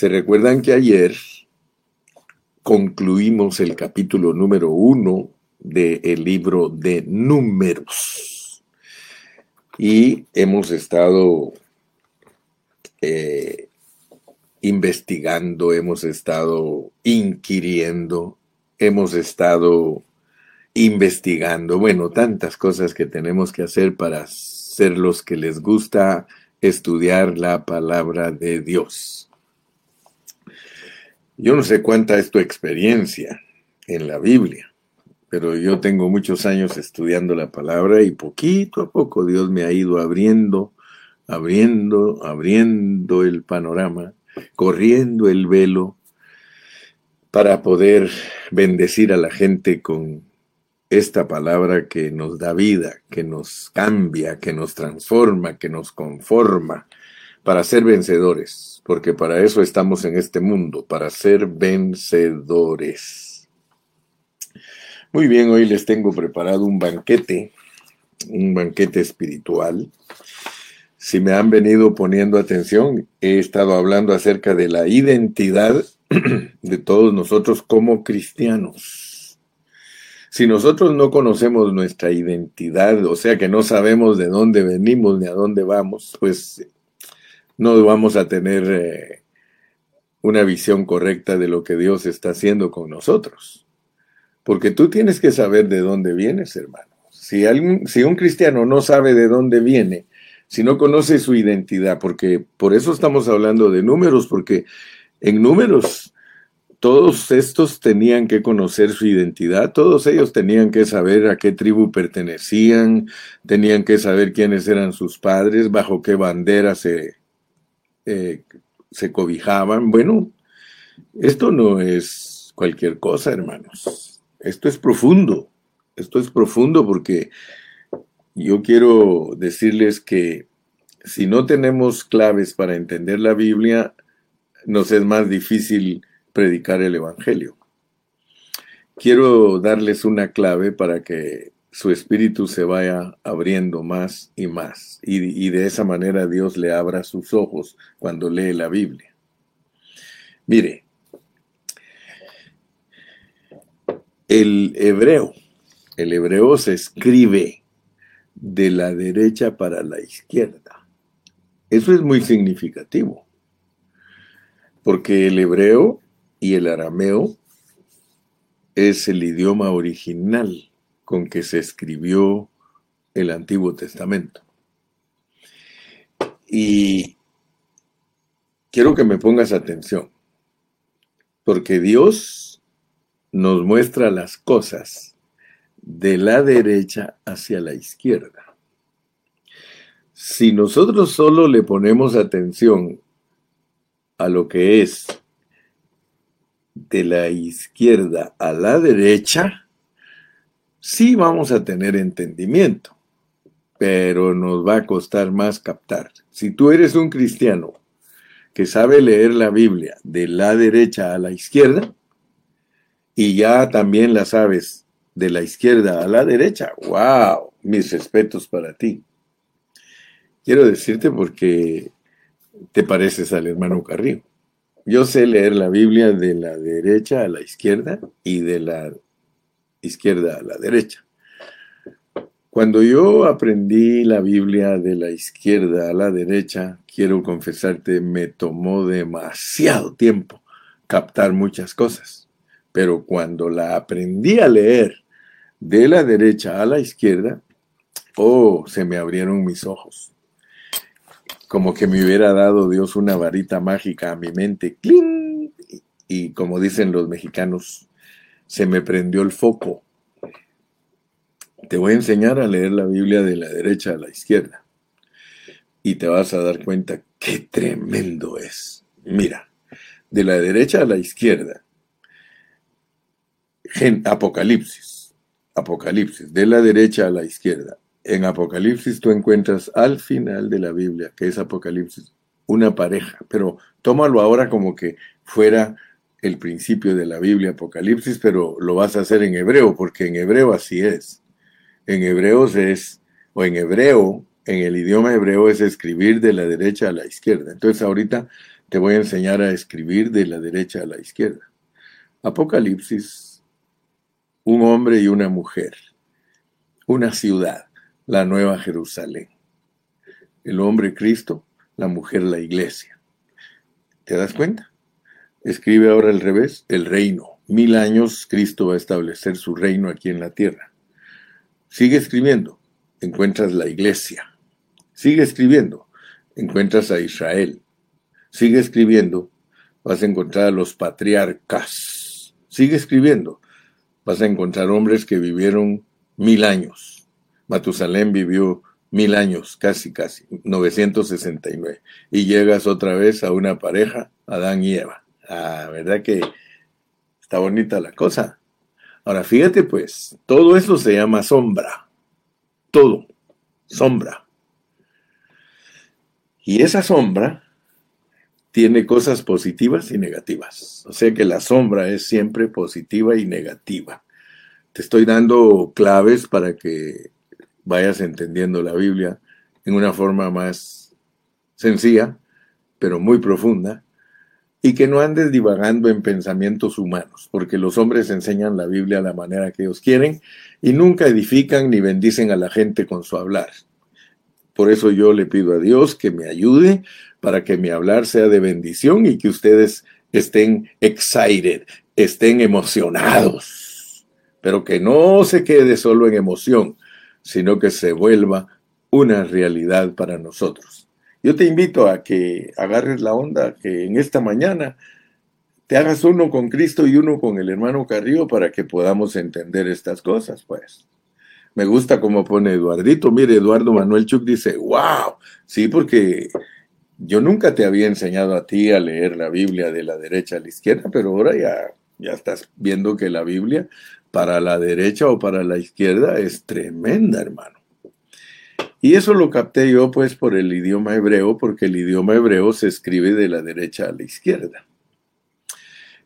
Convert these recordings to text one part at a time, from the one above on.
Se recuerdan que ayer concluimos el capítulo número uno del libro de números y hemos estado eh, investigando, hemos estado inquiriendo, hemos estado investigando, bueno, tantas cosas que tenemos que hacer para ser los que les gusta estudiar la palabra de Dios. Yo no sé cuánta es tu experiencia en la Biblia, pero yo tengo muchos años estudiando la palabra y poquito a poco Dios me ha ido abriendo, abriendo, abriendo el panorama, corriendo el velo para poder bendecir a la gente con esta palabra que nos da vida, que nos cambia, que nos transforma, que nos conforma, para ser vencedores, porque para eso estamos en este mundo, para ser vencedores. Muy bien, hoy les tengo preparado un banquete, un banquete espiritual. Si me han venido poniendo atención, he estado hablando acerca de la identidad de todos nosotros como cristianos si nosotros no conocemos nuestra identidad, o sea que no sabemos de dónde venimos ni a dónde vamos, pues no vamos a tener eh, una visión correcta de lo que Dios está haciendo con nosotros. Porque tú tienes que saber de dónde vienes, hermano. Si, si un cristiano no sabe de dónde viene, si no conoce su identidad, porque por eso estamos hablando de números, porque en números todos estos tenían que conocer su identidad, todos ellos tenían que saber a qué tribu pertenecían, tenían que saber quiénes eran sus padres, bajo qué bandera se, eh, se cobijaban. Bueno, esto no es cualquier cosa, hermanos. Esto es profundo. Esto es profundo porque yo quiero decirles que si no tenemos claves para entender la Biblia, nos es más difícil predicar el Evangelio. Quiero darles una clave para que su espíritu se vaya abriendo más y más y, de esa manera Dios le abra sus ojos cuando lee la Biblia. Mire, el hebreo, el hebreo se escribe de la derecha para la izquierda. Eso es muy significativo, porque el hebreo y el arameo es el idioma original con que se escribió el Antiguo Testamento. Y quiero que me pongas atención, porque Dios nos muestra las cosas de la derecha hacia la izquierda. Si nosotros solo le ponemos atención a lo que es de la izquierda a la derecha, sí vamos a tener entendimiento, pero nos va a costar más captar. Si tú eres un cristiano que sabe leer la Biblia de la derecha a la izquierda, y ya también la sabes de la izquierda a la derecha, wow, mis respetos para ti. Quiero decirte porque te pareces al hermano Carrillo. Yo sé leer la Biblia de la derecha a la izquierda y de la izquierda a la derecha. Cuando yo aprendí la Biblia de la izquierda a la derecha, quiero confesarte, me tomó demasiado tiempo captar muchas cosas. Pero cuando la aprendí a leer de la derecha a la izquierda, oh, se me abrieron mis ojos como que me hubiera dado Dios una varita mágica a mi mente, ¡cling! y como dicen los mexicanos, se me prendió el foco. Te voy a enseñar a leer la Biblia de la derecha a la izquierda y te vas a dar cuenta qué tremendo es. Mira, de la derecha a la izquierda, Apocalipsis, Apocalipsis, de la derecha a la izquierda, en Apocalipsis tú encuentras al final de la Biblia, que es Apocalipsis, una pareja, pero tómalo ahora como que fuera el principio de la Biblia, Apocalipsis, pero lo vas a hacer en hebreo, porque en hebreo así es. En hebreo es, o en hebreo, en el idioma hebreo es escribir de la derecha a la izquierda. Entonces ahorita te voy a enseñar a escribir de la derecha a la izquierda. Apocalipsis, un hombre y una mujer, una ciudad, la nueva Jerusalén. El hombre Cristo, la mujer la iglesia. ¿Te das cuenta? Escribe ahora al revés, el reino. Mil años Cristo va a establecer su reino aquí en la tierra. Sigue escribiendo, encuentras la iglesia. Sigue escribiendo, encuentras a Israel. Sigue escribiendo, vas a encontrar a los patriarcas. Sigue escribiendo, vas a encontrar hombres que vivieron mil años. Matusalén vivió mil años, casi, casi, 969. Y llegas otra vez a una pareja, Adán y Eva. Ah, ¿verdad que está bonita la cosa? Ahora, fíjate pues, todo eso se llama sombra. Todo, sombra. Y esa sombra tiene cosas positivas y negativas. O sea que la sombra es siempre positiva y negativa. Te estoy dando claves para que vayas entendiendo la Biblia en una forma más sencilla, pero muy profunda, y que no andes divagando en pensamientos humanos, porque los hombres enseñan la Biblia a la manera que ellos quieren y nunca edifican ni bendicen a la gente con su hablar. Por eso yo le pido a Dios que me ayude para que mi hablar sea de bendición y que ustedes estén excited, estén emocionados, pero que no se quede solo en emoción, sino que se vuelva una realidad para nosotros. Yo te invito a que agarres la onda, que en esta mañana te hagas uno con Cristo y uno con el hermano Carrillo para que podamos entender estas cosas, pues. Me gusta como pone Eduardito. Mire, Eduardo Manuel Chuk dice, wow, sí, porque yo nunca te había enseñado a ti a leer la Biblia de la derecha a la izquierda, pero ahora ya, ya estás viendo que la Biblia para la derecha o para la izquierda es tremenda, hermano. Y eso lo capté yo pues por el idioma hebreo, porque el idioma hebreo se escribe de la derecha a la izquierda.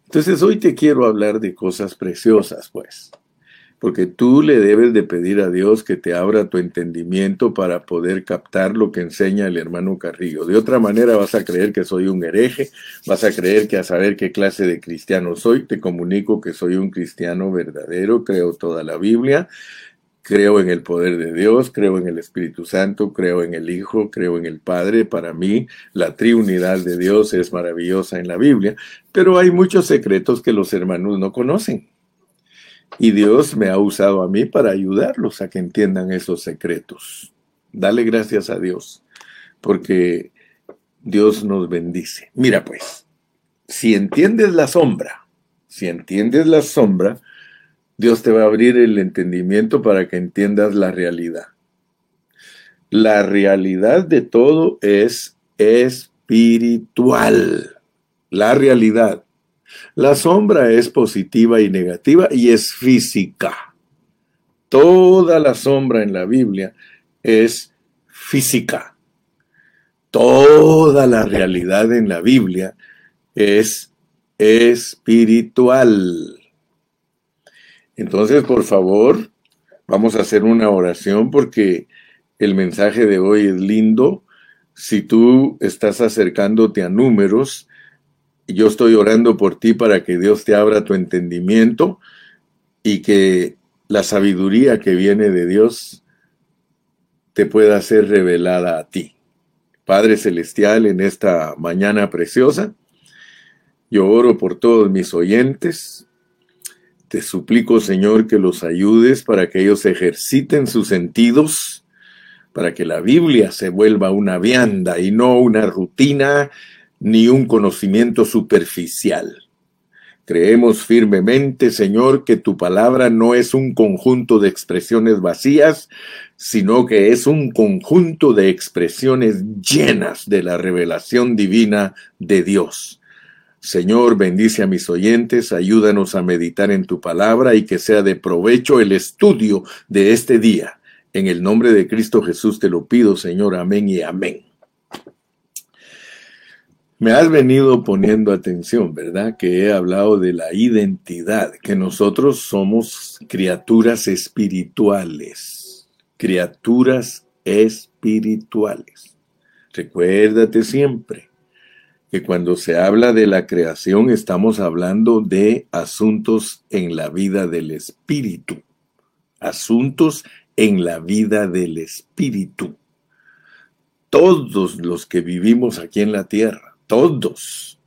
Entonces hoy te quiero hablar de cosas preciosas, pues porque tú le debes de pedir a Dios que te abra tu entendimiento para poder captar lo que enseña el hermano Carrillo. De otra manera vas a creer que soy un hereje, vas a creer que a saber qué clase de cristiano soy, te comunico que soy un cristiano verdadero, creo toda la Biblia, creo en el poder de Dios, creo en el Espíritu Santo, creo en el Hijo, creo en el Padre. Para mí, la triunidad de Dios es maravillosa en la Biblia, pero hay muchos secretos que los hermanos no conocen. Y Dios me ha usado a mí para ayudarlos a que entiendan esos secretos. Dale gracias a Dios, porque Dios nos bendice. Mira pues, si entiendes la sombra, si entiendes la sombra, Dios te va a abrir el entendimiento para que entiendas la realidad. La realidad de todo es espiritual. La realidad. La sombra es positiva y negativa y es física. Toda la sombra en la Biblia es física. Toda la realidad en la Biblia es espiritual. Entonces, por favor, vamos a hacer una oración porque el mensaje de hoy es lindo. Si tú estás acercándote a números, yo estoy orando por ti para que Dios te abra tu entendimiento y que la sabiduría que viene de Dios te pueda ser revelada a ti. Padre Celestial, en esta mañana preciosa, yo oro por todos mis oyentes. Te suplico, Señor, que los ayudes para que ellos ejerciten sus sentidos, para que la Biblia se vuelva una vianda y no una rutina ni un conocimiento superficial. Creemos firmemente, Señor, que tu palabra no es un conjunto de expresiones vacías, sino que es un conjunto de expresiones llenas de la revelación divina de Dios. Señor, bendice a mis oyentes, ayúdanos a meditar en tu palabra y que sea de provecho el estudio de este día. En el nombre de Cristo Jesús te lo pido, Señor. Amén y amén. Me has venido poniendo atención, ¿verdad? Que he hablado de la identidad, que nosotros somos criaturas espirituales, criaturas espirituales. Recuérdate siempre que cuando se habla de la creación estamos hablando de asuntos en la vida del espíritu, asuntos en la vida del espíritu. Todos los que vivimos aquí en la tierra, todos,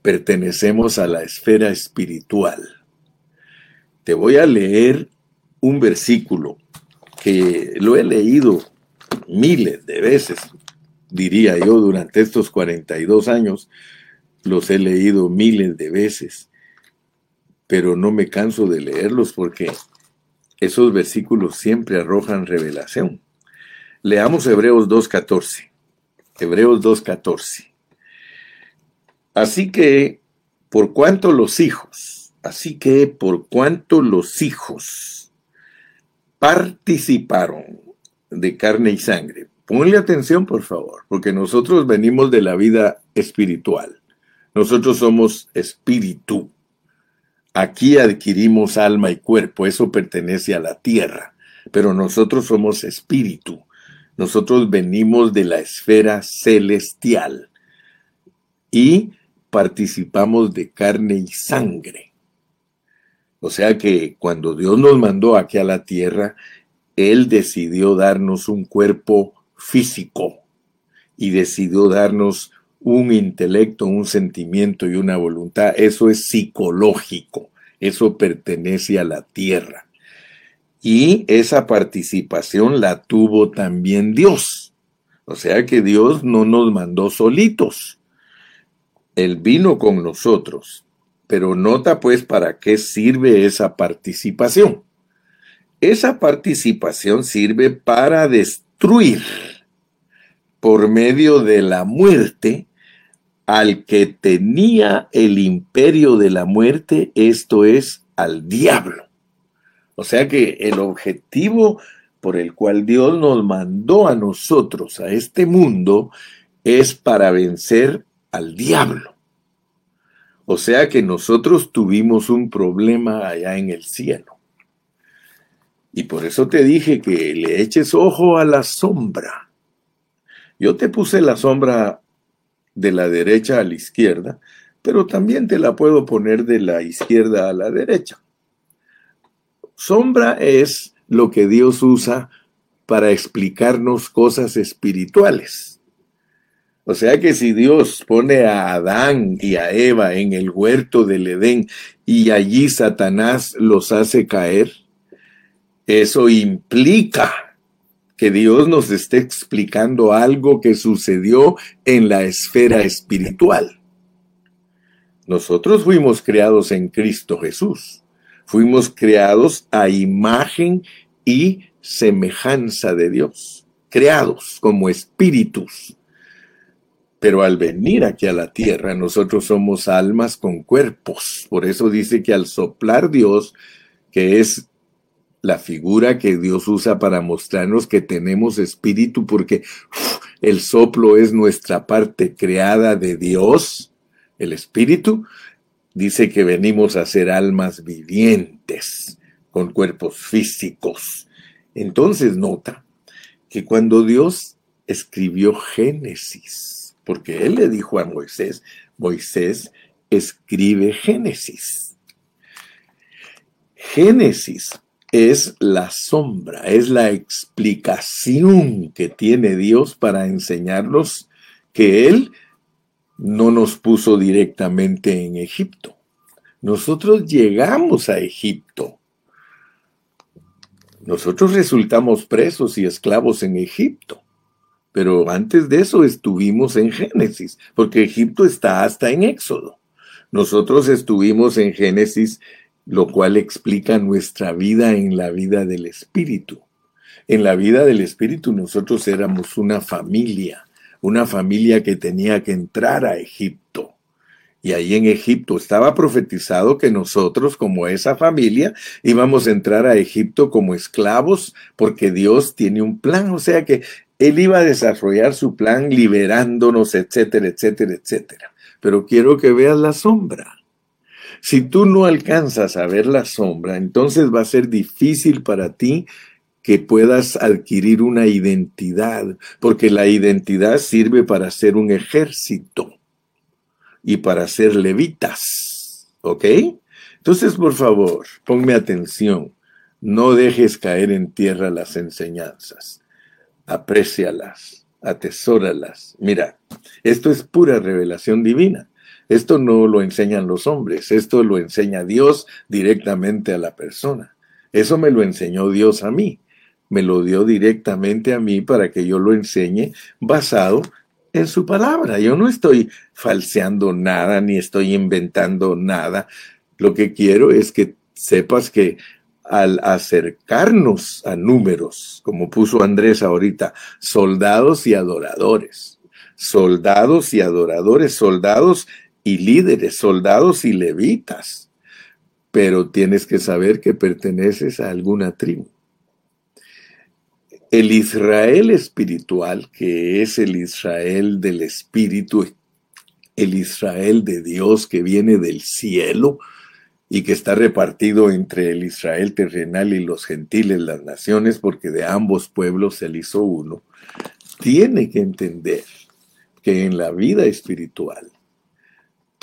pertenecemos a la esfera espiritual. Te voy a leer un versículo que lo he leído miles de veces, diría yo, durante estos 42 años, los he leído miles de veces, pero no me canso de leerlos porque esos versículos siempre arrojan revelación. Leamos Hebreos 2.14. Hebreos 2.14. Así que, por cuanto los hijos, así que por cuanto los hijos participaron de carne y sangre. Ponle atención, por favor, porque nosotros venimos de la vida espiritual. Nosotros somos espíritu. Aquí adquirimos alma y cuerpo, eso pertenece a la tierra, pero nosotros somos espíritu. Nosotros venimos de la esfera celestial y participamos de carne y sangre. O sea que cuando Dios nos mandó aquí a la tierra, Él decidió darnos un cuerpo físico y decidió darnos un intelecto, un sentimiento y una voluntad. Eso es psicológico, eso pertenece a la tierra. Y esa participación la tuvo también Dios. O sea que Dios no nos mandó solitos. Él vino con nosotros pero nota pues para qué sirve esa participación. Esa participación sirve para por medio de la muerte al que tenía el imperio de la muerte, esto es, al diablo. O sea que el objetivo por el cual Dios nos mandó a nosotros, a este mundo, es para vencer al diablo. O sea que nosotros tuvimos un problema allá en el cielo. Y por eso te dije que le eches ojo a la sombra. Yo te puse la sombra de la derecha a la izquierda, pero también te la puedo poner de la izquierda a la derecha. Sombra es lo que Dios usa para explicarnos cosas espirituales. O sea que si Dios pone a Adán y a Eva en el huerto del Edén y allí Satanás los hace caer, eso implica que Dios nos esté explicando algo que sucedió en la esfera espiritual. Nosotros fuimos creados en Cristo Jesús. Fuimos creados a imagen y semejanza de Dios, creados como espíritus pero al venir aquí a la tierra, nosotros somos almas con cuerpos. Por eso dice que al soplar Dios, que es la figura que Dios usa para mostrarnos que tenemos espíritu, porque el soplo es nuestra parte creada de Dios, el espíritu, dice que venimos a ser almas vivientes, con cuerpos físicos. Entonces nota que cuando Dios escribió Génesis, porque él le dijo a Moisés, Moisés escribe Génesis. Génesis es la sombra, es la explicación que tiene Dios para enseñarnos que Él no nos puso directamente en Egipto. Nosotros llegamos a Egipto. Nosotros resultamos presos y esclavos en Egipto. Pero antes de eso estuvimos en Génesis, porque Egipto está hasta en Éxodo. Nosotros estuvimos en Génesis, lo cual explica nuestra vida en la vida del Espíritu. En la vida del Espíritu nosotros éramos una familia, una familia que tenía que entrar a Egipto. Y ahí en Egipto estaba profetizado que nosotros, como esa familia, íbamos a entrar a Egipto como esclavos porque Dios tiene un plan. O sea que él iba a desarrollar su plan liberándonos, etcétera, etcétera, etcétera. Pero quiero que veas la sombra. Si tú no alcanzas a ver la sombra, entonces va a ser difícil para ti que puedas adquirir una identidad, porque la identidad sirve para ser un ejército. y para ser levitas. ¿Ok? Entonces, por favor, ponme atención. No dejes caer en tierra las enseñanzas. Aprécialas, atesóralas. Mira, esto es pura revelación divina. Esto no lo enseñan los hombres, esto lo enseña Dios directamente a la persona. Eso me lo enseñó Dios a mí. Me lo dio directamente a mí para que yo lo enseñe basado en su palabra. Yo no estoy falseando nada ni estoy inventando nada. Lo que quiero es que sepas que al acercarnos a números, como puso Andrés ahorita, soldados y adoradores, soldados y adoradores, soldados y líderes, soldados y levitas, pero tienes que saber que perteneces a alguna tribu. El Israel espiritual, que es el Israel del Espíritu, el Israel de Dios que viene del cielo y que está repartido entre el Israel terrenal y los gentiles, las naciones, porque de ambos pueblos se hizo uno, tiene que entender que en la vida espiritual,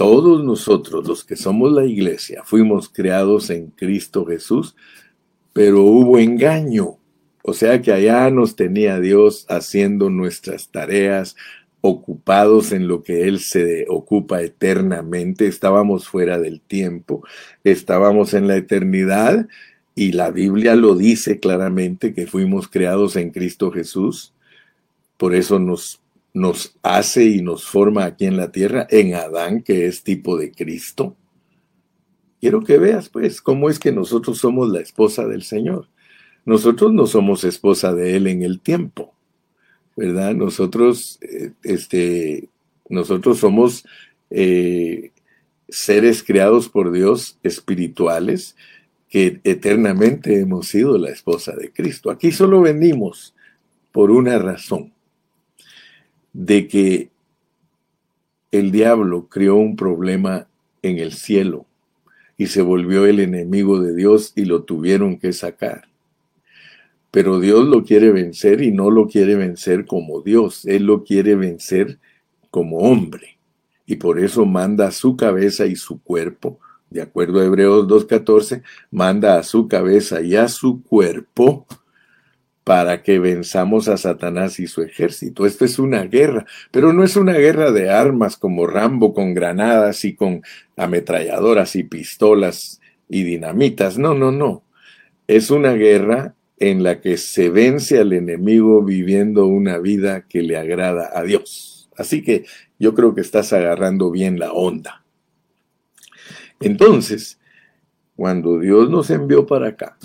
todos nosotros, los que somos la iglesia, fuimos creados en Cristo Jesús, pero hubo engaño. O sea que allá nos tenía Dios haciendo nuestras tareas, ocupados en lo que Él se ocupa eternamente, estábamos fuera del tiempo, estábamos en la eternidad y la Biblia lo dice claramente que fuimos creados en Cristo Jesús, por eso nos, nos hace y nos forma aquí en la tierra, en Adán, que es tipo de Cristo. Quiero que veas pues cómo es que nosotros somos la esposa del Señor. Nosotros no somos esposa de Él en el tiempo, ¿verdad? Nosotros, eh, este, nosotros somos eh, seres creados por Dios espirituales que eternamente hemos sido la esposa de Cristo. Aquí solo venimos por una razón, de que el diablo creó un problema en el cielo y se volvió el enemigo de Dios y lo tuvieron que sacar. Pero Dios lo quiere vencer y no lo quiere vencer como Dios, Él lo quiere vencer como hombre. Y por eso manda a su cabeza y su cuerpo, de acuerdo a Hebreos 2.14, manda a su cabeza y a su cuerpo para que venzamos a Satanás y su ejército. Esto es una guerra, pero no es una guerra de armas como Rambo con granadas y con ametralladoras y pistolas y dinamitas. No, no, no. Es una guerra en la que se vence al enemigo viviendo una vida que le agrada a Dios. Así que yo creo que estás agarrando bien la onda. Entonces, cuando Dios nos envió para acá,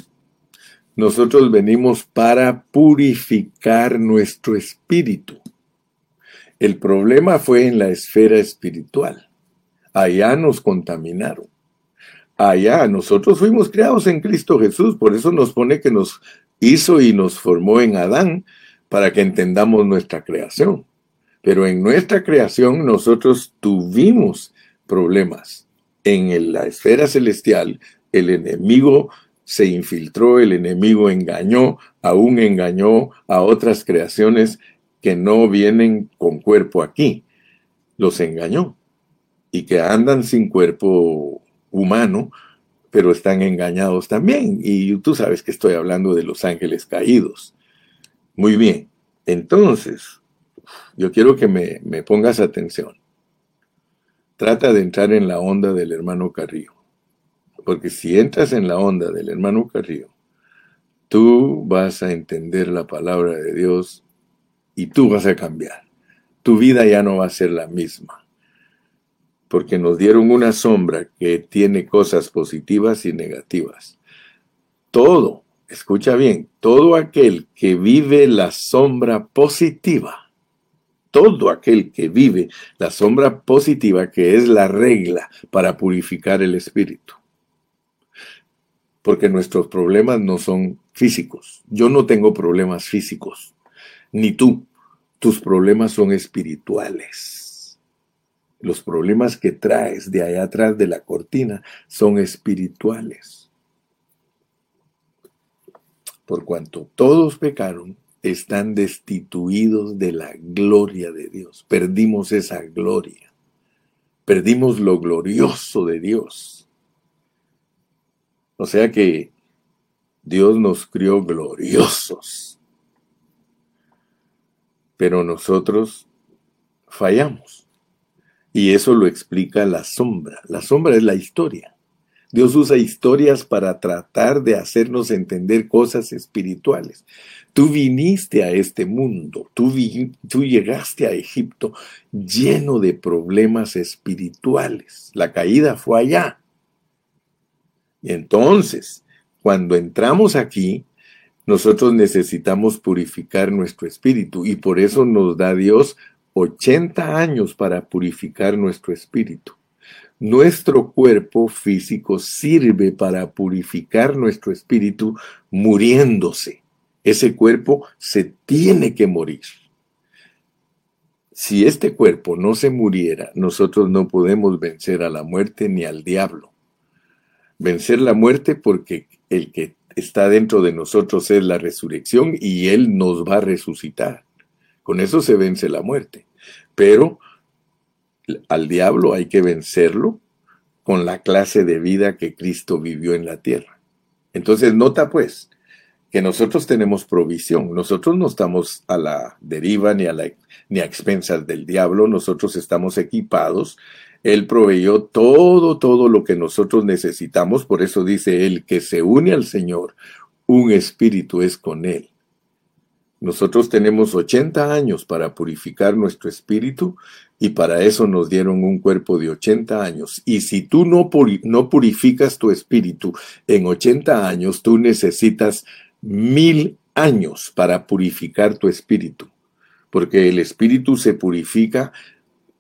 nosotros venimos para purificar nuestro espíritu. El problema fue en la esfera espiritual. Allá nos contaminaron. Allá nosotros fuimos creados en Cristo Jesús, por eso nos pone que nos hizo y nos formó en Adán para que entendamos nuestra creación. Pero en nuestra creación nosotros tuvimos problemas. En la esfera celestial el enemigo se infiltró, el enemigo engañó, aún engañó a otras creaciones que no vienen con cuerpo aquí. Los engañó. Y que andan sin cuerpo humano, pero están engañados también. Y tú sabes que estoy hablando de los ángeles caídos. Muy bien, entonces, yo quiero que me, pongas atención. Trata de entrar en la onda del hermano Carrillo. Porque si entras en la onda del hermano Carrillo, tú vas a entender la palabra de Dios y tú vas a cambiar. Tu vida ya no va a ser la misma porque nos dieron una sombra que tiene cosas positivas y negativas. Todo, escucha bien, todo aquel que vive la sombra positiva, todo aquel que vive la sombra positiva, que es la regla para purificar el espíritu. Porque nuestros problemas no son físicos. Yo no tengo problemas físicos, ni tú. Tus problemas son espirituales los problemas que traes de allá atrás de la cortina son espirituales. Por cuanto todos pecaron, están destituidos de la gloria de Dios. Perdimos esa gloria. Perdimos lo glorioso de Dios. O sea que Dios nos crió gloriosos. Pero nosotros fallamos. Y eso lo explica la sombra. La sombra es la historia. Dios usa historias para tratar de hacernos entender cosas espirituales. Tú viniste a este mundo, tú, tú, llegaste a Egipto lleno de problemas espirituales. La caída fue allá. Y entonces, cuando entramos aquí, nosotros necesitamos purificar nuestro espíritu y por eso nos da Dios 80 años para purificar nuestro espíritu. Nuestro cuerpo físico sirve para purificar nuestro espíritu muriéndose. Ese cuerpo se tiene que morir. Si este cuerpo no se muriera, nosotros no podemos vencer a la muerte ni al diablo. Vencer la muerte porque el que está dentro de nosotros es la resurrección y Él nos va a resucitar. Con eso se vence la muerte. Pero al diablo hay que vencerlo con la clase de vida que Cristo vivió en la tierra. Entonces, nota pues que nosotros tenemos provisión, nosotros no estamos a la deriva ni a, la, ni a expensas del diablo, nosotros estamos equipados, Él proveyó todo, todo lo que nosotros necesitamos, por eso dice Él que se une al Señor, un espíritu es con Él. Nosotros tenemos 80 años para purificar nuestro espíritu y para eso nos dieron un cuerpo de 80 años. Y si tú no, no purificas tu espíritu en 80 años, tú necesitas mil años para purificar tu espíritu, porque el espíritu se purifica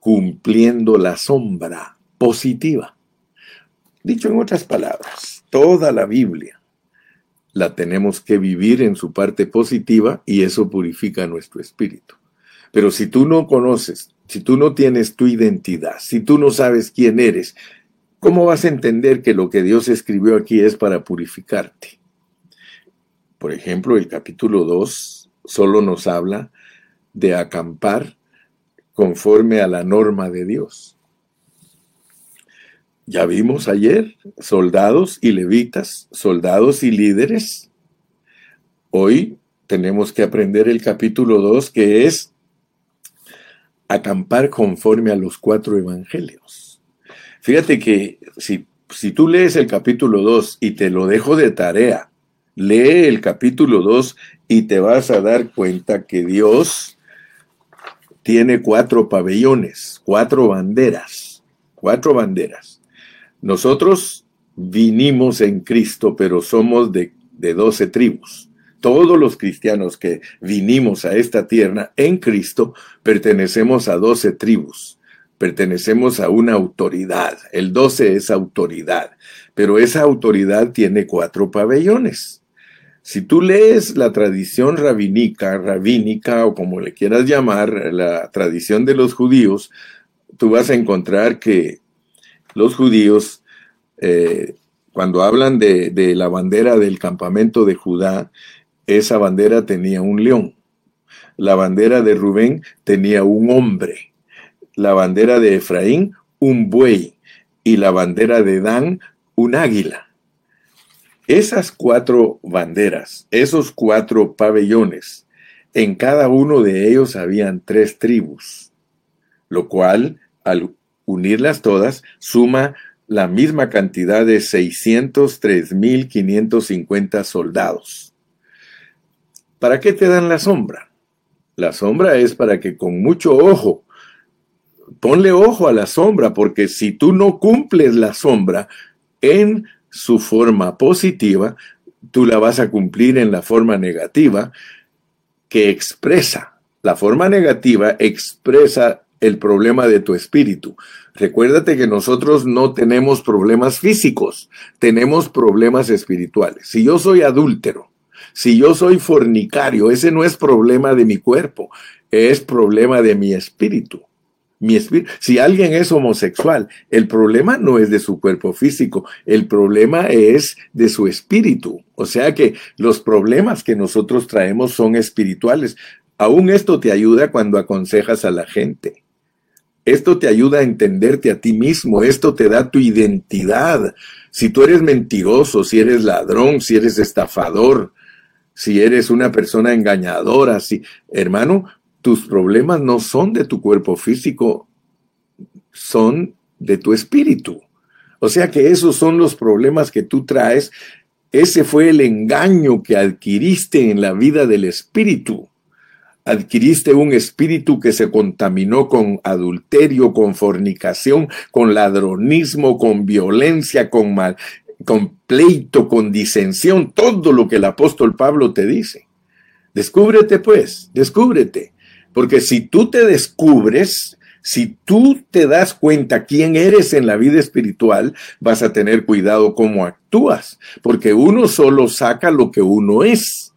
cumpliendo la sombra positiva. Dicho en otras palabras, toda la Biblia la tenemos que vivir en su parte positiva y eso purifica nuestro espíritu. Pero si tú no conoces, si tú no tienes tu identidad, si tú no sabes quién eres, ¿cómo vas a entender que lo que Dios escribió aquí es para purificarte? Por ejemplo, el capítulo 2 solo nos habla de acampar conforme a la norma de Dios. Ya vimos ayer soldados y levitas, soldados y líderes. Hoy tenemos que aprender el capítulo 2 que es acampar conforme a los cuatro evangelios. Fíjate que si, si tú lees el capítulo 2 y te lo dejo de tarea, lee el capítulo 2 y te vas a dar cuenta que Dios tiene cuatro pabellones, cuatro banderas, cuatro banderas. Nosotros vinimos en Cristo, pero somos de, de 12 tribus. Todos los cristianos que vinimos a esta tierra en Cristo pertenecemos a 12 tribus, pertenecemos a una autoridad. El 12 es autoridad, pero esa autoridad tiene cuatro pabellones. Si tú lees la tradición rabínica, rabínica o como le quieras llamar, la tradición de los judíos, tú vas a encontrar que los judíos, eh, cuando hablan de, de la bandera del campamento de Judá, esa bandera tenía un león. La bandera de Rubén tenía un hombre. La bandera de Efraín, un buey. Y la bandera de Dan, un águila. Esas cuatro banderas, esos cuatro pabellones, en cada uno de ellos habían tres tribus, lo cual al unirlas todas, suma la misma cantidad de 603.550 soldados. ¿Para qué te dan la sombra? La sombra es para que con mucho ojo, ponle ojo a la sombra, porque si tú no cumples la sombra en su forma positiva, tú la vas a cumplir en la forma negativa que expresa. La forma negativa expresa el problema de tu espíritu. Recuérdate que nosotros no tenemos problemas físicos, tenemos problemas espirituales. Si yo soy adúltero, si yo soy fornicario, ese no es problema de mi cuerpo, es problema de mi espíritu. Mi. Si alguien es homosexual, el problema no es de su cuerpo físico, el problema es de su espíritu. O sea que los problemas que nosotros traemos son espirituales. Aún esto te ayuda cuando aconsejas a la gente Esto te ayuda a entenderte a ti mismo, esto te da tu identidad. Si tú eres mentiroso, si eres ladrón, si eres estafador, si eres una persona engañadora, si, hermano, tus problemas no son de tu cuerpo físico, son de tu espíritu. O sea que esos son los problemas que tú traes. Ese fue el engaño que adquiriste en la vida del espíritu. Adquiriste un espíritu que se contaminó con adulterio, con fornicación, con ladronismo, con violencia, con mal, con pleito, con disensión, todo lo que el apóstol Pablo te dice. Descúbrete pues, descúbrete. Porque si tú te descubres, si tú te das cuenta quién eres en la vida espiritual, vas a tener cuidado cómo actúas, porque uno solo saca lo que uno es.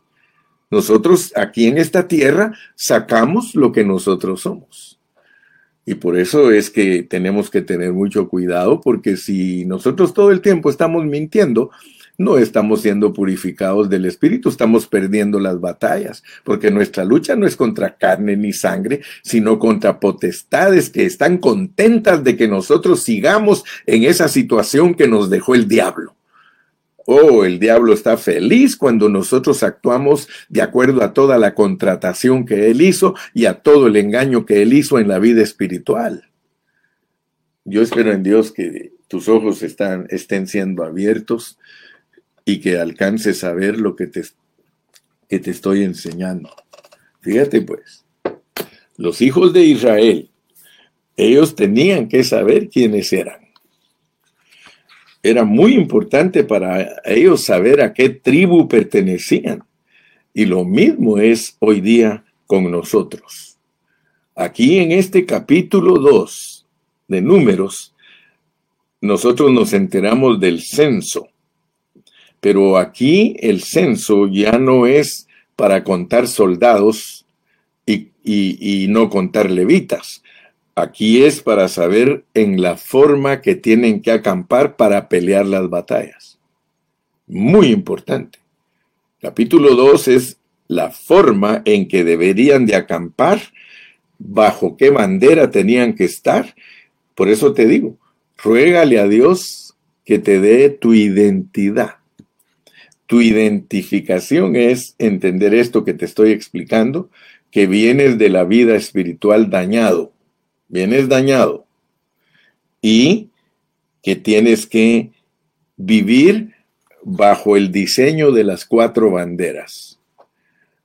Nosotros aquí en esta tierra sacamos lo que nosotros somos. Y por eso es que tenemos que tener mucho cuidado, porque si nosotros todo el tiempo estamos mintiendo, no estamos siendo purificados del Espíritu, estamos perdiendo las batallas, porque nuestra lucha no es contra carne ni sangre, sino contra potestades que están contentas de que nosotros sigamos en esa situación que nos dejó el diablo. Oh, el diablo está feliz cuando nosotros actuamos de acuerdo a toda la contratación que él hizo y a todo el engaño que él hizo en la vida espiritual. Yo espero en Dios que tus ojos estén siendo abiertos y que alcances a ver lo que te, que te estoy enseñando. Fíjate pues, los hijos de Israel, ellos tenían que saber quiénes eran. Era muy importante para ellos saber a qué tribu pertenecían. Y lo mismo es hoy día con nosotros. Aquí en este capítulo 2 de números, nosotros nos enteramos del censo pero aquí el censo ya no es para contar soldados y, no contar levitas. Aquí es para saber en la forma que tienen que acampar para pelear las batallas. Muy importante. Capítulo 2 es la forma en que deberían de acampar, bajo qué bandera tenían que estar. Por eso te digo, ruégale a Dios que te dé tu identidad. Tu identificación es entender esto que te estoy explicando, que vienes de la vida espiritual dañado, vienes dañado y que tienes que vivir bajo el diseño de las cuatro banderas.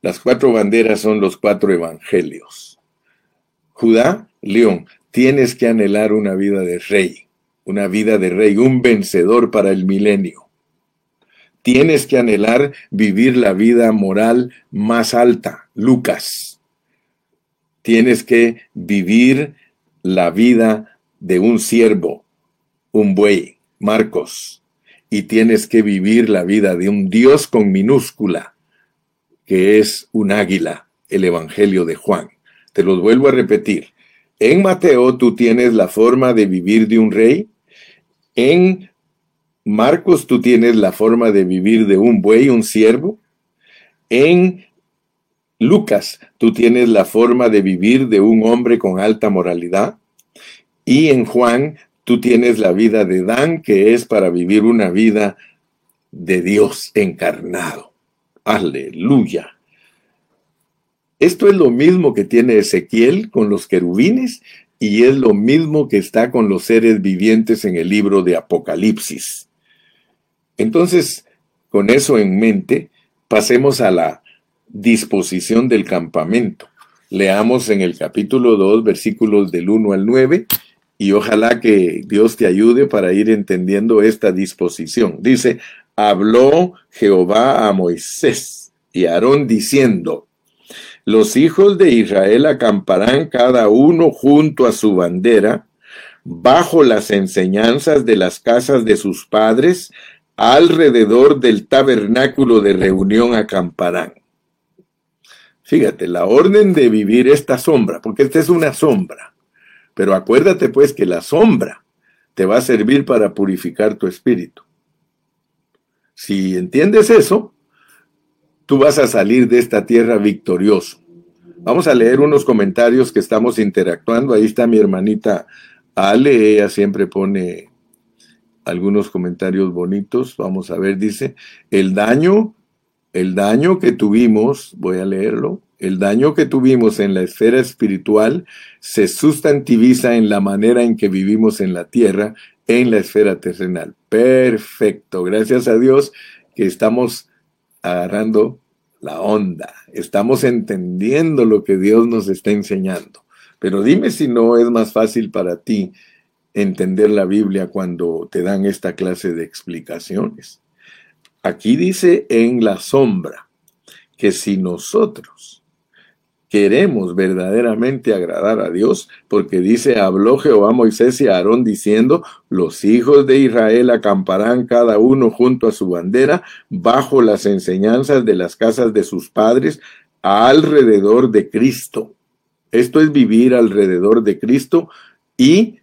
Las cuatro banderas son los cuatro evangelios. Judá, León, tienes que anhelar una vida de rey, una vida de rey, un vencedor para el milenio. Tienes que anhelar vivir la vida moral más alta, Lucas. Tienes que vivir la vida de un siervo, un buey, Marcos. Y tienes que vivir la vida de un Dios con minúscula, que es un águila, el Evangelio de Juan. Te los vuelvo a repetir. En Mateo tú tienes la forma de vivir de un rey. En Marcos, tú tienes la forma de vivir de un buey, un siervo. En Lucas, tú tienes la forma de vivir de un hombre con alta moralidad. Y en Juan, tú tienes la vida de Dan, que es para vivir una vida de Dios encarnado. Aleluya. Esto es lo mismo que tiene Ezequiel con los querubines y es lo mismo que está con los seres vivientes en el libro de Apocalipsis. Entonces, con eso en mente, pasemos a la disposición del campamento. Leamos en el capítulo 2, versículos del 1 al 9, y ojalá que Dios te ayude para ir entendiendo esta disposición. Dice, habló Jehová a Moisés y Aarón diciendo, los hijos de Israel acamparán cada uno junto a su bandera, bajo las enseñanzas de las casas de sus padres, alrededor del tabernáculo de reunión acamparán. Fíjate, la orden de vivir esta sombra, porque esta es una sombra, pero acuérdate pues que la sombra te va a servir para purificar tu espíritu. Si entiendes eso, tú vas a salir de esta tierra victorioso. Vamos a leer unos comentarios que estamos interactuando. Ahí está mi hermanita Ale, ella siempre pone algunos comentarios bonitos. Vamos a ver, dice, el daño, el daño que tuvimos, voy a leerlo, el daño que tuvimos en la esfera espiritual se sustantiviza en la manera en que vivimos en la tierra, en la esfera terrenal. Perfecto, gracias a Dios que estamos agarrando la onda, estamos entendiendo lo que Dios nos está enseñando. Pero dime si no es más fácil para ti entender la Biblia cuando te dan esta clase de explicaciones. Aquí dice en la sombra que si nosotros queremos verdaderamente agradar a Dios, porque dice, habló Jehová Moisés y Aarón diciendo, los hijos de Israel acamparán cada uno junto a su bandera, bajo las enseñanzas de las casas de sus padres, alrededor de Cristo. Esto es vivir alrededor de Cristo y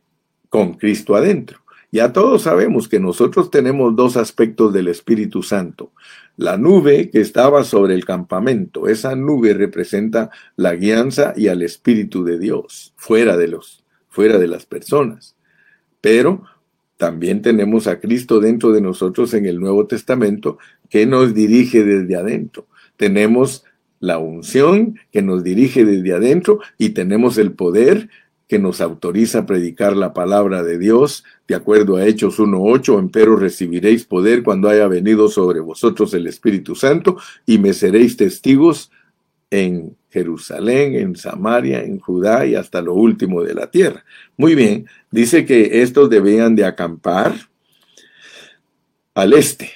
con Cristo adentro. Ya todos sabemos que nosotros tenemos dos aspectos del Espíritu Santo. La nube que estaba sobre el campamento, esa nube representa la guianza y al Espíritu de Dios, fuera de los, fuera de las personas. Pero también tenemos a Cristo dentro de nosotros en el Nuevo Testamento que nos dirige desde adentro. Tenemos la unción que nos dirige desde adentro y tenemos el poder que nos autoriza a predicar la palabra de Dios, de acuerdo a Hechos 1.8, empero recibiréis poder cuando haya venido sobre vosotros el Espíritu Santo y me seréis testigos en Jerusalén, en Samaria, en Judá y hasta lo último de la tierra. Muy bien, dice que estos debían de acampar al este,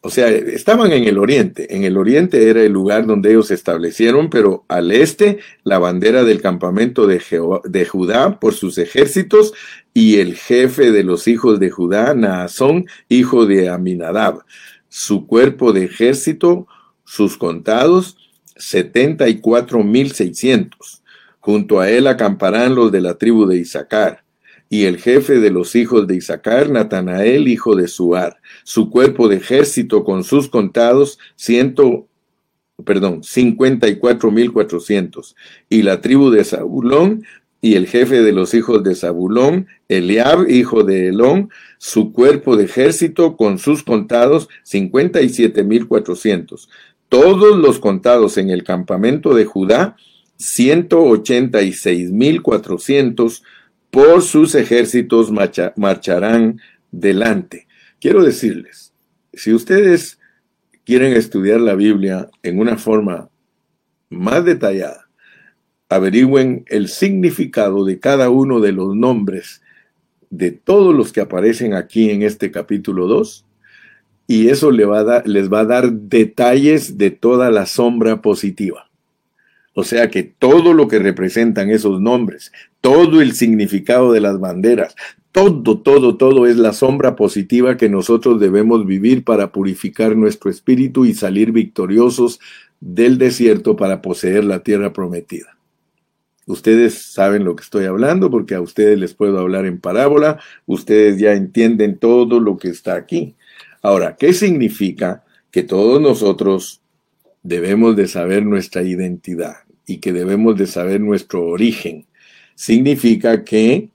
o sea, estaban en el oriente. En el oriente era el lugar donde ellos establecieron, pero al este la bandera del campamento de, de Judá por sus ejércitos y el jefe de los hijos de Judá, Naasón, hijo de Aminadab. Su cuerpo de ejército, sus contados, setenta y cuatro mil seiscientos. Junto a él acamparán los de la tribu de Isaacar y el jefe de los hijos de Isaacar, Natanael, hijo de Suar, su cuerpo de ejército con sus contados, ciento, perdón, cincuenta y la tribu de Zabulón, y el jefe de los hijos de Zabulón, Eliab, hijo de Elón, su cuerpo de ejército con sus contados, cincuenta y siete mil cuatrocientos. Todos los contados en el campamento de Judá, ciento ochenta y seis mil cuatrocientos, por sus ejércitos marcharán delante. Quiero decirles, si ustedes quieren estudiar la Biblia en una forma más detallada, averigüen el significado de cada uno de los nombres de todos los que aparecen aquí en este capítulo 2 y eso les va a dar detalles de toda la sombra positiva. O sea que todo lo que representan esos nombres, todo el significado de las banderas, todo, todo, todo es la sombra positiva que nosotros debemos vivir para purificar nuestro espíritu y salir victoriosos del desierto para poseer la tierra prometida. Ustedes saben lo que estoy hablando porque a ustedes les puedo hablar en parábola, ustedes ya entienden todo lo que está aquí. Ahora, ¿qué significa que todos nosotros debemos de saber nuestra identidad? y que debemos de saber nuestro origen. Significa que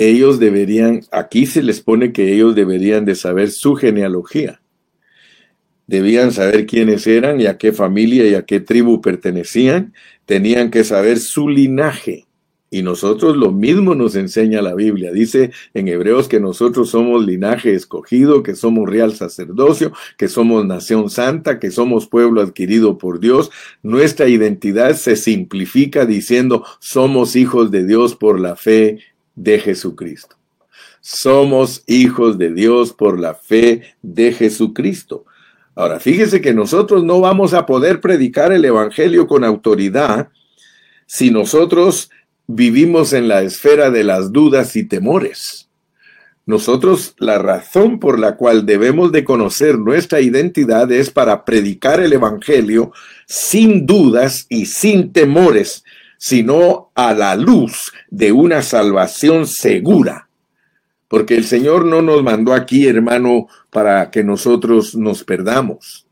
ellos deberían, aquí se les pone que ellos deberían de saber su genealogía. Debían saber quiénes eran y a qué familia y a qué tribu pertenecían. Tenían que saber su linaje. Y nosotros lo mismo nos enseña la Biblia. Dice en Hebreos que nosotros somos linaje escogido, que somos real sacerdocio, que somos nación santa, que somos pueblo adquirido por Dios. Nuestra identidad se simplifica diciendo somos hijos de Dios por la fe de Jesucristo. Somos hijos de Dios por la fe de Jesucristo. Ahora, fíjese que nosotros no vamos a poder predicar el Evangelio con autoridad si nosotros vivimos en la esfera de las dudas y temores. Nosotros la razón por la cual debemos de conocer nuestra identidad es para predicar el Evangelio sin dudas y sin temores, sino a la luz de una salvación segura. Porque el Señor no nos mandó aquí, hermano, para que nosotros nos perdamos.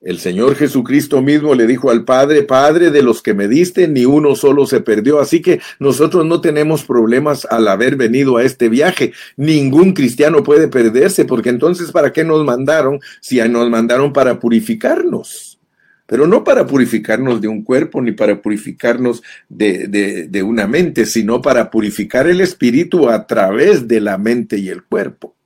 El Señor Jesucristo mismo le dijo al Padre, Padre, de los que me diste, ni uno solo se perdió. Así que nosotros no tenemos problemas al haber venido a este viaje. Ningún cristiano puede perderse, porque entonces, ¿para qué nos mandaron si nos mandaron para purificarnos? Pero no para purificarnos de un cuerpo, ni para purificarnos de, de, una mente, sino para purificar el espíritu a través de la mente y el cuerpo.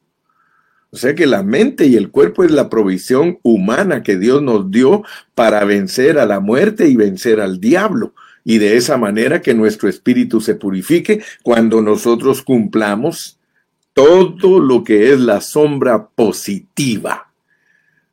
O sea que la mente y el cuerpo es la provisión humana que Dios nos dio para vencer a la muerte y vencer al diablo. Y de esa manera que nuestro espíritu se purifique cuando nosotros cumplamos todo lo que es la sombra positiva.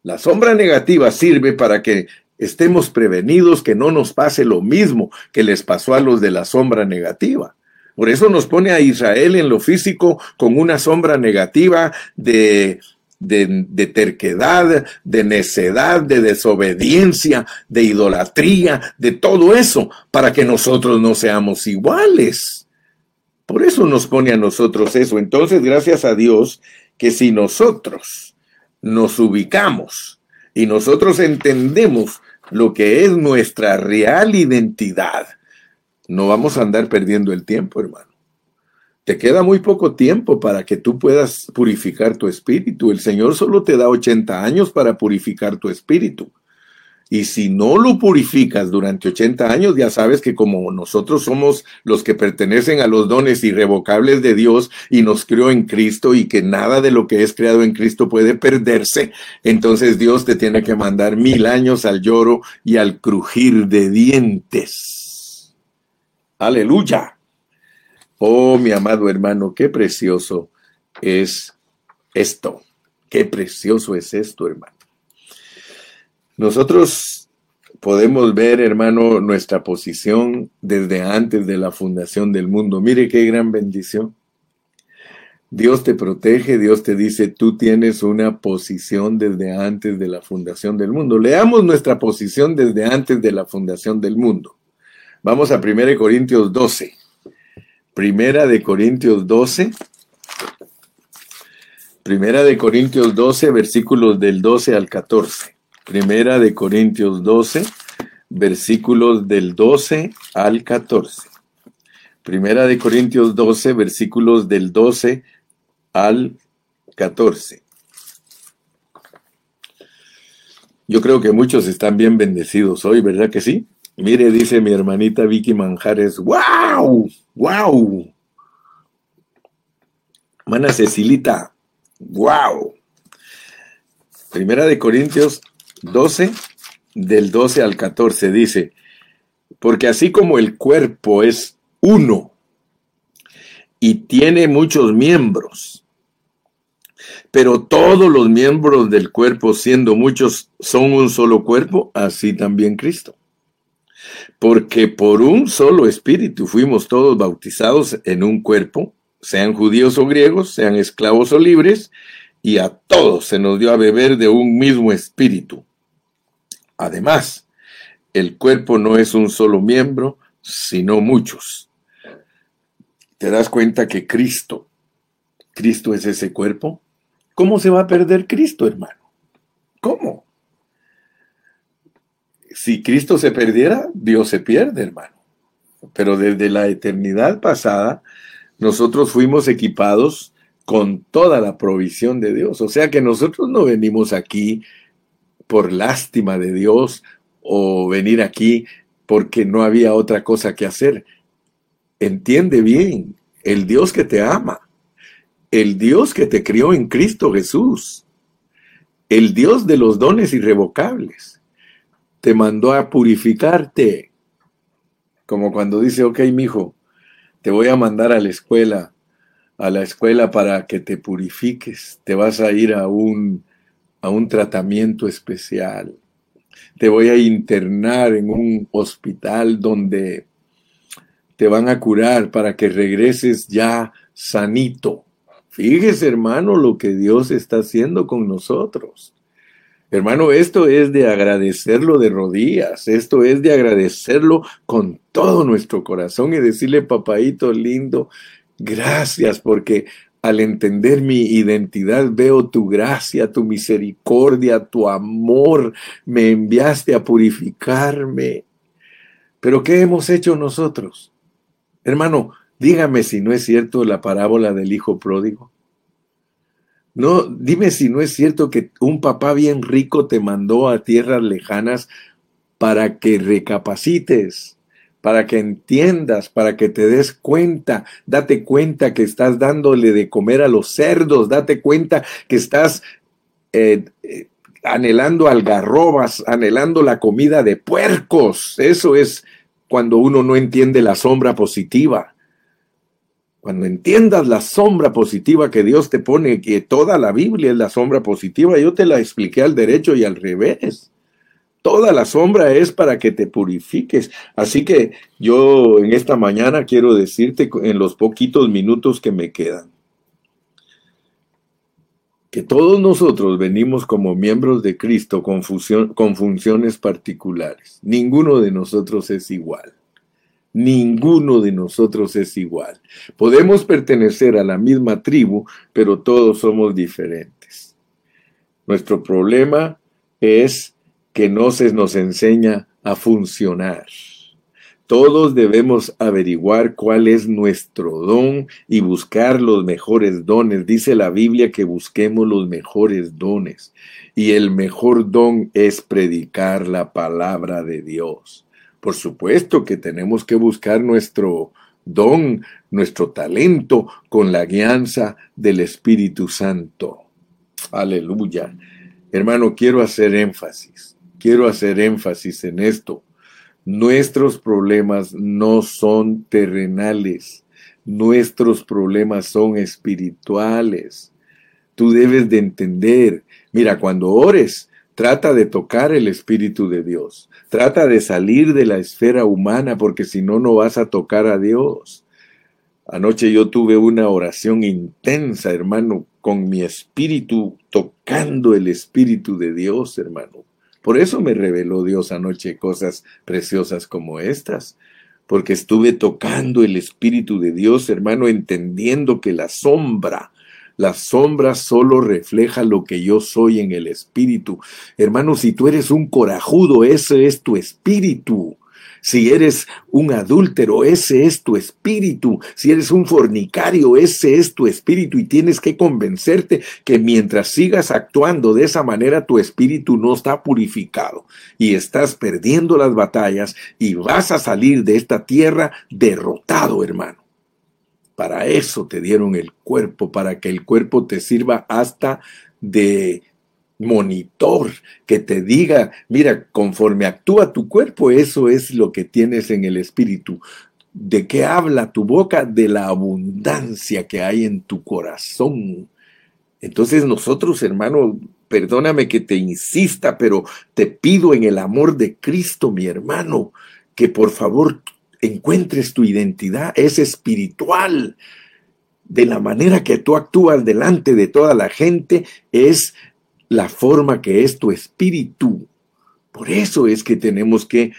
La sombra negativa sirve para que estemos prevenidos que no nos pase lo mismo que les pasó a los de la sombra negativa. Por eso nos pone a Israel en lo físico con una sombra negativa de, de, terquedad, de necedad, de desobediencia, de idolatría, de todo eso, para que nosotros no seamos iguales. Por eso nos pone a nosotros eso. Entonces, gracias a Dios que si nosotros nos ubicamos y nosotros entendemos lo que es nuestra real identidad, no vamos a andar perdiendo el tiempo, hermano. Te queda muy poco tiempo para que tú puedas purificar tu espíritu. El Señor solo te da 80 años para purificar tu espíritu. Y si no lo purificas durante 80 años, ya sabes que como nosotros somos los que pertenecen a los dones irrevocables de Dios y nos creó en Cristo y que nada de lo que es creado en Cristo puede perderse, entonces Dios te tiene que mandar mil años al lloro y al crujir de dientes. Aleluya. Oh, mi amado hermano, qué precioso es esto. Qué precioso es esto, hermano. Nosotros podemos ver, hermano, nuestra posición desde antes de la fundación del mundo. Mire qué gran bendición. Dios te protege, Dios te dice, tú tienes una posición desde antes de la fundación del mundo. Leamos nuestra posición desde antes de la fundación del mundo. Vamos a 1 Corintios 12. Primera de Corintios 12. Primera de Corintios 12, versículos del 12 al 14. Primera de Corintios 12, versículos del 12 al 14. Primera de Corintios 12, versículos del 12 al 14. Yo creo que muchos están bien bendecidos hoy, ¿verdad que sí? Mire, dice mi hermanita Vicky Manjares, ¡wow! ¡wow! Mana Cecilita, ¡wow! Primera de Corintios 12, del 12 al 14, dice, porque así como el cuerpo es uno y tiene muchos miembros, pero todos los miembros del cuerpo, siendo muchos, son un solo cuerpo, así también Cristo porque por un solo espíritu fuimos todos bautizados en un cuerpo, sean judíos o griegos, sean esclavos o libres, y a todos se nos dio a beber de un mismo espíritu. Además, el cuerpo no es un solo miembro, sino muchos. ¿Te das cuenta que Cristo, Cristo es ese cuerpo? ¿Cómo se va a perder Cristo, hermano? ¿Cómo? si Cristo se perdiera, Dios se pierde, hermano. Pero desde la eternidad pasada, nosotros fuimos equipados con toda la provisión de Dios. O sea que nosotros no venimos aquí por lástima de Dios o venir aquí porque no había otra cosa que hacer. Entiende bien, el Dios que te ama, el Dios que te crió en Cristo Jesús, el Dios de los dones irrevocables, te mandó a purificarte. Como cuando dice, ok, mijo, te voy a mandar a la escuela, a la escuela para que te purifiques. Te vas a ir a un, a un tratamiento especial. Te voy a internar en un hospital donde te van a curar para que regreses ya sanito. Fíjese, hermano, lo que Dios está haciendo con nosotros. Hermano, esto es de agradecerlo de rodillas, esto es de agradecerlo con todo nuestro corazón y decirle, papaito lindo, gracias porque al entender mi identidad, veo tu gracia, tu misericordia, tu amor. Me enviaste a purificarme. Pero ¿qué hemos hecho nosotros? Hermano, dígame si no es cierto la parábola del hijo pródigo. No, dime si no es cierto que un papá bien rico te mandó a tierras lejanas para que recapacites, para que entiendas, para que te des cuenta. Date cuenta que estás dándole de comer a los cerdos, date cuenta que estás eh, eh, anhelando algarrobas, anhelando la comida de puercos. Eso es cuando uno no entiende la sombra positiva. Cuando entiendas la sombra positiva que Dios te pone, que toda la Biblia es la sombra positiva, yo te la expliqué al derecho y al revés. Toda la sombra es para que te purifiques. Así que yo en esta mañana quiero decirte en los poquitos minutos que me quedan, que todos nosotros venimos como miembros de Cristo con, con funciones particulares. Ninguno de nosotros es igual. Ninguno de nosotros es igual. Podemos pertenecer a la misma tribu, pero todos somos diferentes. Nuestro problema es que no se nos enseña a funcionar. Todos debemos averiguar cuál es nuestro don y buscar los mejores dones. Dice la Biblia que busquemos los mejores dones. Y el mejor don es predicar la palabra de Dios. Por supuesto que tenemos que buscar nuestro don, nuestro talento con la guianza del Espíritu Santo. Aleluya. Hermano, quiero hacer énfasis, quiero hacer énfasis en esto. Nuestros problemas no son terrenales, nuestros problemas son espirituales. Tú debes de entender, mira, cuando ores, Trata de tocar el Espíritu de Dios. Trata de salir de la esfera humana porque si no, no vas a tocar a Dios. Anoche yo tuve una oración intensa, hermano, con mi espíritu tocando el Espíritu de Dios, hermano. Por eso me reveló Dios anoche cosas preciosas como estas, porque estuve tocando el Espíritu de Dios, hermano, entendiendo que la sombra la sombra solo refleja lo que yo soy en el espíritu. Hermano, si tú eres un corajudo, ese es tu espíritu. Si eres un adúltero, ese es tu espíritu. Si eres un fornicario, ese es tu espíritu. Y tienes que convencerte que mientras sigas actuando de esa manera, tu espíritu no está purificado. Y estás perdiendo las batallas y vas a salir de esta tierra derrotado, hermano. Para eso te dieron el cuerpo, para que el cuerpo te sirva hasta de monitor, que te diga, mira, conforme actúa tu cuerpo, eso es lo que tienes en el espíritu. ¿De qué habla tu boca? De la abundancia que hay en tu corazón. Entonces nosotros, hermano, perdóname que te insista, pero te pido en el amor de Cristo, mi hermano, que por favor encuentres tu identidad, es espiritual. De la manera que tú actúas delante de toda la gente es la forma que es tu espíritu. Por eso es que tenemos que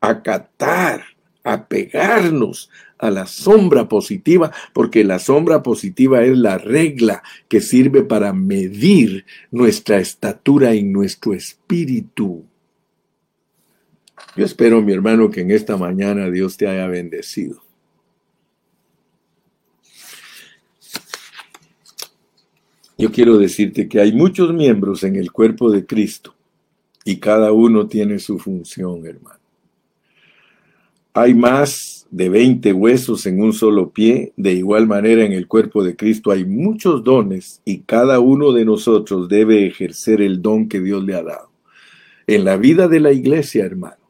acatar, apegarnos a la sombra positiva, porque la sombra positiva es la regla que sirve para medir nuestra estatura en nuestro espíritu. Yo espero, mi hermano, que en esta mañana Dios te haya bendecido. Yo quiero decirte que hay muchos miembros en el cuerpo de Cristo y cada uno tiene su función, hermano. Hay más de 20 huesos en un solo pie, de igual manera en el cuerpo de Cristo hay muchos dones y cada uno de nosotros debe ejercer el don que Dios le ha dado. En la vida de la iglesia, hermano,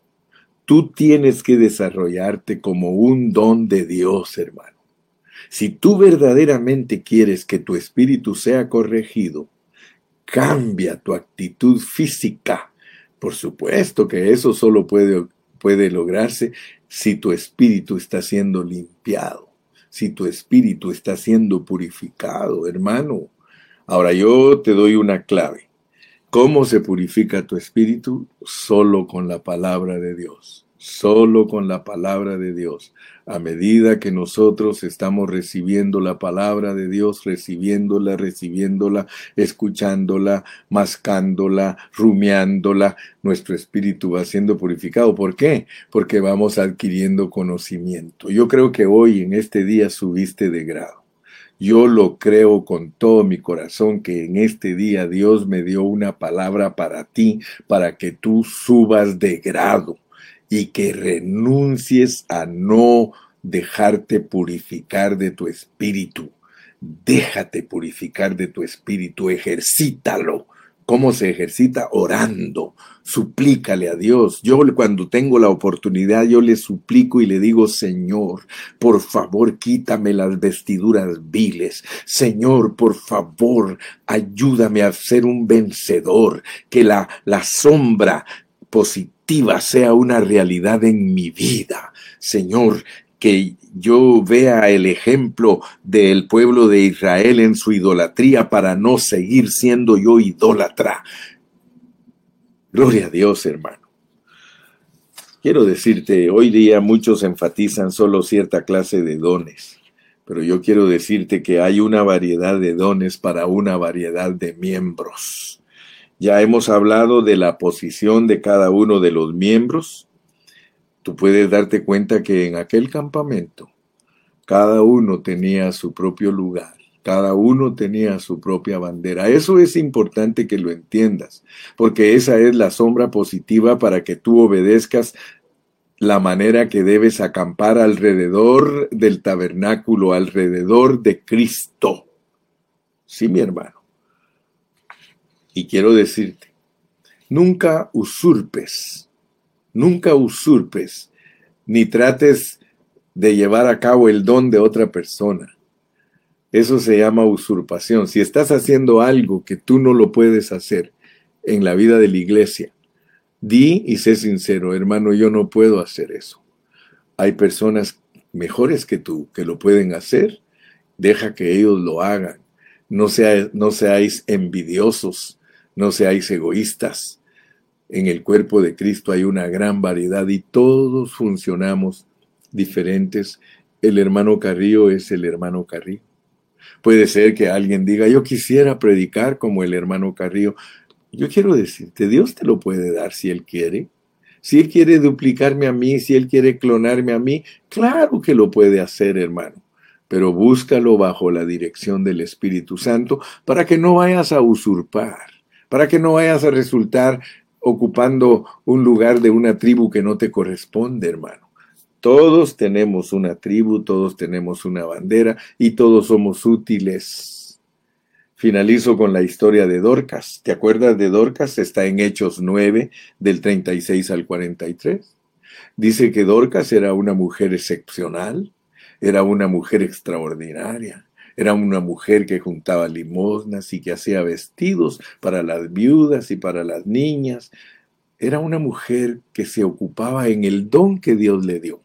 Tú tienes que desarrollarte como un don de Dios, hermano. Si tú verdaderamente quieres que tu espíritu sea corregido, cambia tu actitud física. Por supuesto que eso solo puede, puede lograrse si tu espíritu está siendo limpiado, si tu espíritu está siendo purificado, hermano. Ahora yo te doy una clave. ¿Cómo se purifica tu espíritu? Solo con la palabra de Dios. Solo con la palabra de Dios. A medida que nosotros estamos recibiendo la palabra de Dios, recibiéndola, recibiéndola, escuchándola, mascándola, rumiándola, nuestro espíritu va siendo purificado. ¿Por qué? Porque vamos adquiriendo conocimiento. Yo creo que hoy en este día subiste de grado. Yo lo creo con todo mi corazón que en este día Dios me dio una palabra para ti, para que tú subas de grado y que renuncies a no dejarte purificar de tu espíritu. Déjate purificar de tu espíritu, ejercítalo. ¿Cómo se ejercita? Orando. Suplícale a Dios. Yo cuando tengo la oportunidad, yo le suplico y le digo, Señor, por favor, quítame las vestiduras viles. Señor, por favor, ayúdame a ser un vencedor. Que la, la sombra positiva sea una realidad en mi vida. Señor, que yo vea el ejemplo del pueblo de Israel en su idolatría para no seguir siendo yo idólatra. Gloria a Dios, hermano. Quiero decirte, hoy día muchos enfatizan solo cierta clase de dones, pero yo quiero decirte que hay una variedad de dones para una variedad de miembros. Ya hemos hablado de la posición de cada uno de los miembros, tú puedes darte cuenta que en aquel campamento cada uno tenía su propio lugar, cada uno tenía su propia bandera. Eso es importante que lo entiendas, porque esa es la sombra positiva para que tú obedezcas la manera que debes acampar alrededor del tabernáculo, alrededor de Cristo. Sí, mi hermano. Y quiero decirte, nunca usurpes Nunca usurpes ni trates de llevar a cabo el don de otra persona. Eso se llama usurpación. Si estás haciendo algo que tú no lo puedes hacer en la vida de la iglesia, di y sé sincero, hermano, yo no puedo hacer eso. Hay personas mejores que tú que lo pueden hacer. Deja que ellos lo hagan. No, no seáis envidiosos, no seáis egoístas en el cuerpo de Cristo hay una gran variedad y todos funcionamos diferentes. El hermano Carrillo es el hermano Carrillo. Puede ser que alguien diga, yo quisiera predicar como el hermano Carrillo. Yo quiero decirte, Dios te lo puede dar si Él quiere. Si Él quiere duplicarme a mí, si Él quiere clonarme a mí, claro que lo puede hacer, hermano. Pero búscalo bajo la dirección del Espíritu Santo para que no vayas a usurpar, para que no vayas a resultar ocupando un lugar de una tribu que no te corresponde, hermano. Todos tenemos una tribu, todos tenemos una bandera y todos somos útiles. Finalizo con la historia de Dorcas. ¿Te acuerdas de Dorcas? Está en Hechos 9, del 36 al 43. Dice que Dorcas era una mujer excepcional, era una mujer extraordinaria. Era una mujer que juntaba limosnas y que hacía vestidos para las viudas y para las niñas. Era una mujer que se ocupaba en el don que Dios le dio.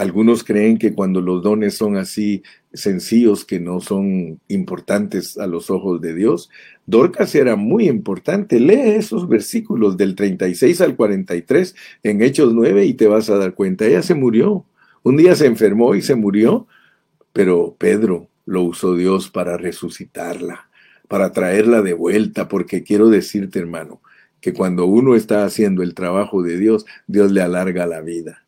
Algunos creen que cuando los dones son así sencillos, que no son importantes a los ojos de Dios, Dorcas era muy importante. Lee esos versículos del 36 al 43 en Hechos 9 y te vas a dar cuenta. Ella se murió. Un día se enfermó y se murió, pero Pedro lo usó Dios para resucitarla, para traerla de vuelta, porque quiero decirte, hermano, que cuando uno está haciendo el trabajo de Dios, Dios le alarga la vida.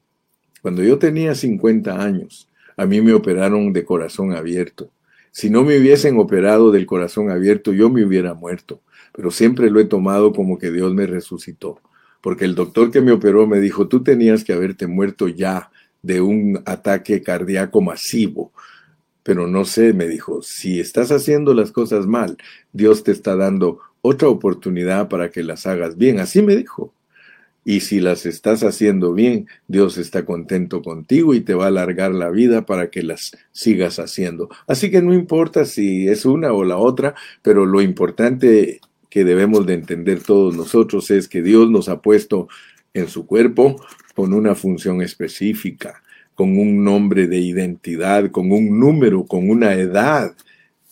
Cuando yo tenía 50 años, a mí me operaron de corazón abierto. Si no me hubiesen operado del corazón abierto, yo me hubiera muerto. Pero siempre lo he tomado como que Dios me resucitó. Porque el doctor que me operó me dijo, tú tenías que haberte muerto ya de un ataque cardíaco masivo pero no sé, me dijo, si estás haciendo las cosas mal, Dios te está dando otra oportunidad para que las hagas bien. Así me dijo. Y si las estás haciendo bien, Dios está contento contigo y te va a alargar la vida para que las sigas haciendo. Así que no importa si es una o la otra, pero lo importante que debemos de entender todos nosotros es que Dios nos ha puesto en su cuerpo con una función específica con un nombre de identidad, con un número, con una edad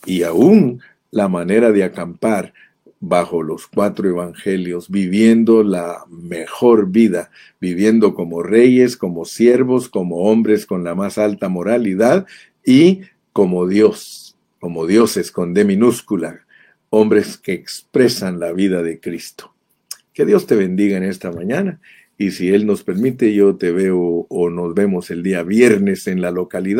y aún la manera de acampar bajo los cuatro evangelios, viviendo la mejor vida, viviendo como reyes, como siervos, como hombres con la más alta moralidad y como Dios, como dioses con D minúscula, hombres que expresan la vida de Cristo. Que Dios te bendiga en esta mañana y si Él nos permite, yo te veo o nos vemos el día viernes en la localidad.